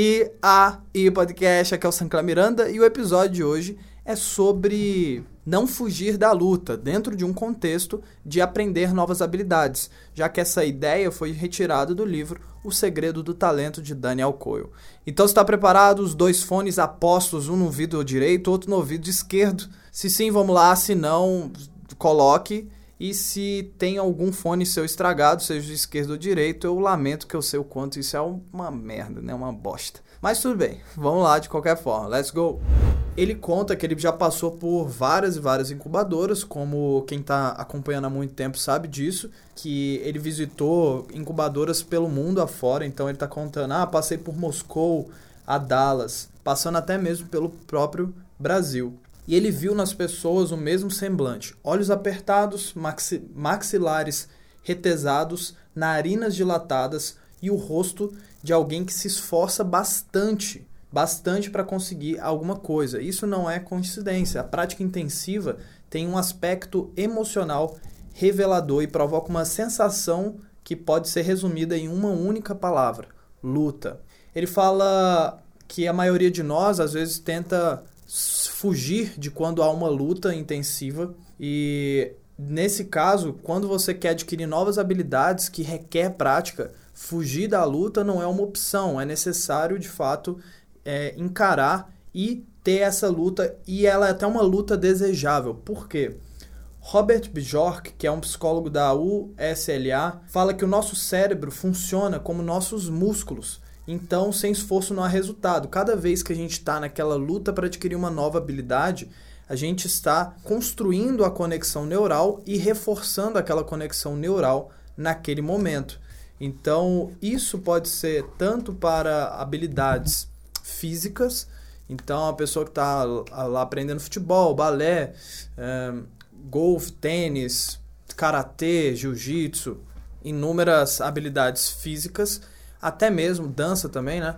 E a e podcast, aqui é o Sancla Miranda e o episódio de hoje é sobre não fugir da luta dentro de um contexto de aprender novas habilidades, já que essa ideia foi retirada do livro O Segredo do Talento de Daniel Coyle. Então está preparado os dois fones apostos, um no ouvido direito, outro no ouvido esquerdo. Se sim, vamos lá, se não, coloque e se tem algum fone seu estragado, seja esquerdo ou direito, eu lamento que eu sei o quanto isso é uma merda, né? Uma bosta. Mas tudo bem, vamos lá de qualquer forma, let's go! Ele conta que ele já passou por várias e várias incubadoras, como quem está acompanhando há muito tempo sabe disso, que ele visitou incubadoras pelo mundo afora, então ele está contando, ah, passei por Moscou, a Dallas, passando até mesmo pelo próprio Brasil e ele viu nas pessoas o mesmo semblante: olhos apertados, maxi maxilares retesados, narinas dilatadas e o rosto de alguém que se esforça bastante, bastante para conseguir alguma coisa. Isso não é coincidência. A prática intensiva tem um aspecto emocional revelador e provoca uma sensação que pode ser resumida em uma única palavra: luta. Ele fala que a maioria de nós às vezes tenta fugir de quando há uma luta intensiva e nesse caso, quando você quer adquirir novas habilidades que requer prática, fugir da luta não é uma opção, é necessário de fato é, encarar e ter essa luta e ela é até uma luta desejável. Por quê? Robert Bjork, que é um psicólogo da USLA, fala que o nosso cérebro funciona como nossos músculos. Então, sem esforço não há resultado. Cada vez que a gente está naquela luta para adquirir uma nova habilidade, a gente está construindo a conexão neural e reforçando aquela conexão neural naquele momento. Então, isso pode ser tanto para habilidades físicas, então a pessoa que está lá aprendendo futebol, balé, é, golfe, tênis, karatê, jiu-jitsu, inúmeras habilidades físicas até mesmo dança também, né?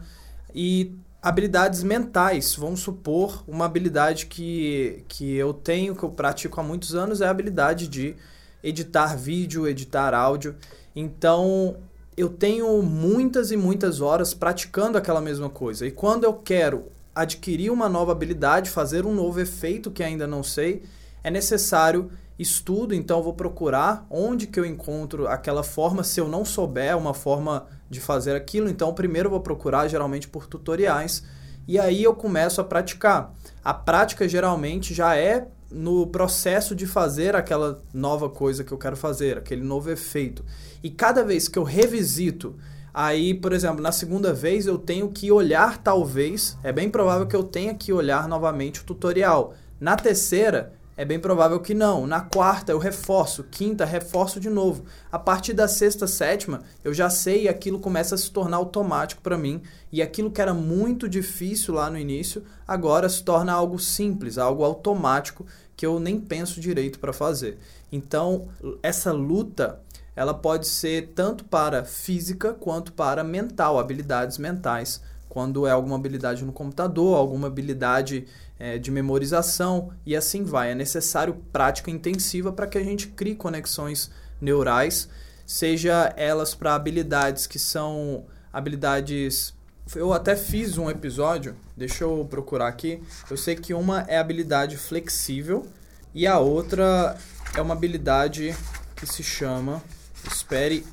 E habilidades mentais. Vamos supor uma habilidade que, que eu tenho, que eu pratico há muitos anos, é a habilidade de editar vídeo, editar áudio. Então, eu tenho muitas e muitas horas praticando aquela mesma coisa. E quando eu quero adquirir uma nova habilidade, fazer um novo efeito que ainda não sei, é necessário estudo, então vou procurar onde que eu encontro aquela forma, se eu não souber uma forma de fazer aquilo, então primeiro vou procurar geralmente por tutoriais e aí eu começo a praticar. A prática geralmente já é no processo de fazer aquela nova coisa que eu quero fazer, aquele novo efeito. E cada vez que eu revisito, aí, por exemplo, na segunda vez eu tenho que olhar talvez, é bem provável que eu tenha que olhar novamente o tutorial. Na terceira, é bem provável que não. Na quarta eu reforço, quinta reforço de novo. A partir da sexta, sétima, eu já sei e aquilo começa a se tornar automático para mim. E aquilo que era muito difícil lá no início, agora se torna algo simples, algo automático que eu nem penso direito para fazer. Então, essa luta, ela pode ser tanto para física quanto para mental, habilidades mentais quando é alguma habilidade no computador, alguma habilidade é, de memorização e assim vai. É necessário prática intensiva para que a gente crie conexões neurais, seja elas para habilidades que são habilidades. Eu até fiz um episódio, deixa eu procurar aqui. Eu sei que uma é habilidade flexível e a outra é uma habilidade que se chama. Espere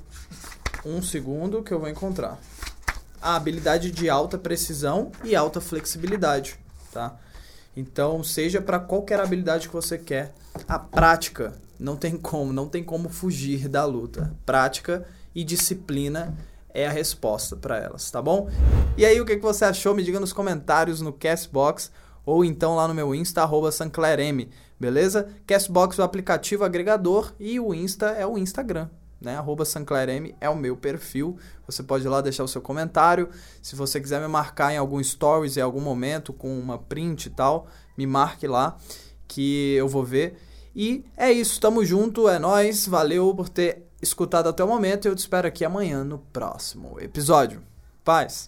um segundo que eu vou encontrar a habilidade de alta precisão e alta flexibilidade, tá? Então, seja para qualquer habilidade que você quer, a prática não tem como, não tem como fugir da luta. Prática e disciplina é a resposta para elas, tá bom? E aí, o que, que você achou? Me diga nos comentários no Castbox ou então lá no meu Insta, arroba sanclerm, beleza? Castbox é o aplicativo agregador e o Insta é o Instagram, né? Arroba sanclerm é o meu perfil. Você pode ir lá deixar o seu comentário. Se você quiser me marcar em algum stories em algum momento com uma print e tal, me marque lá que eu vou ver. E é isso, tamo junto, é nós. Valeu por ter escutado até o momento. Eu te espero aqui amanhã no próximo episódio. Paz.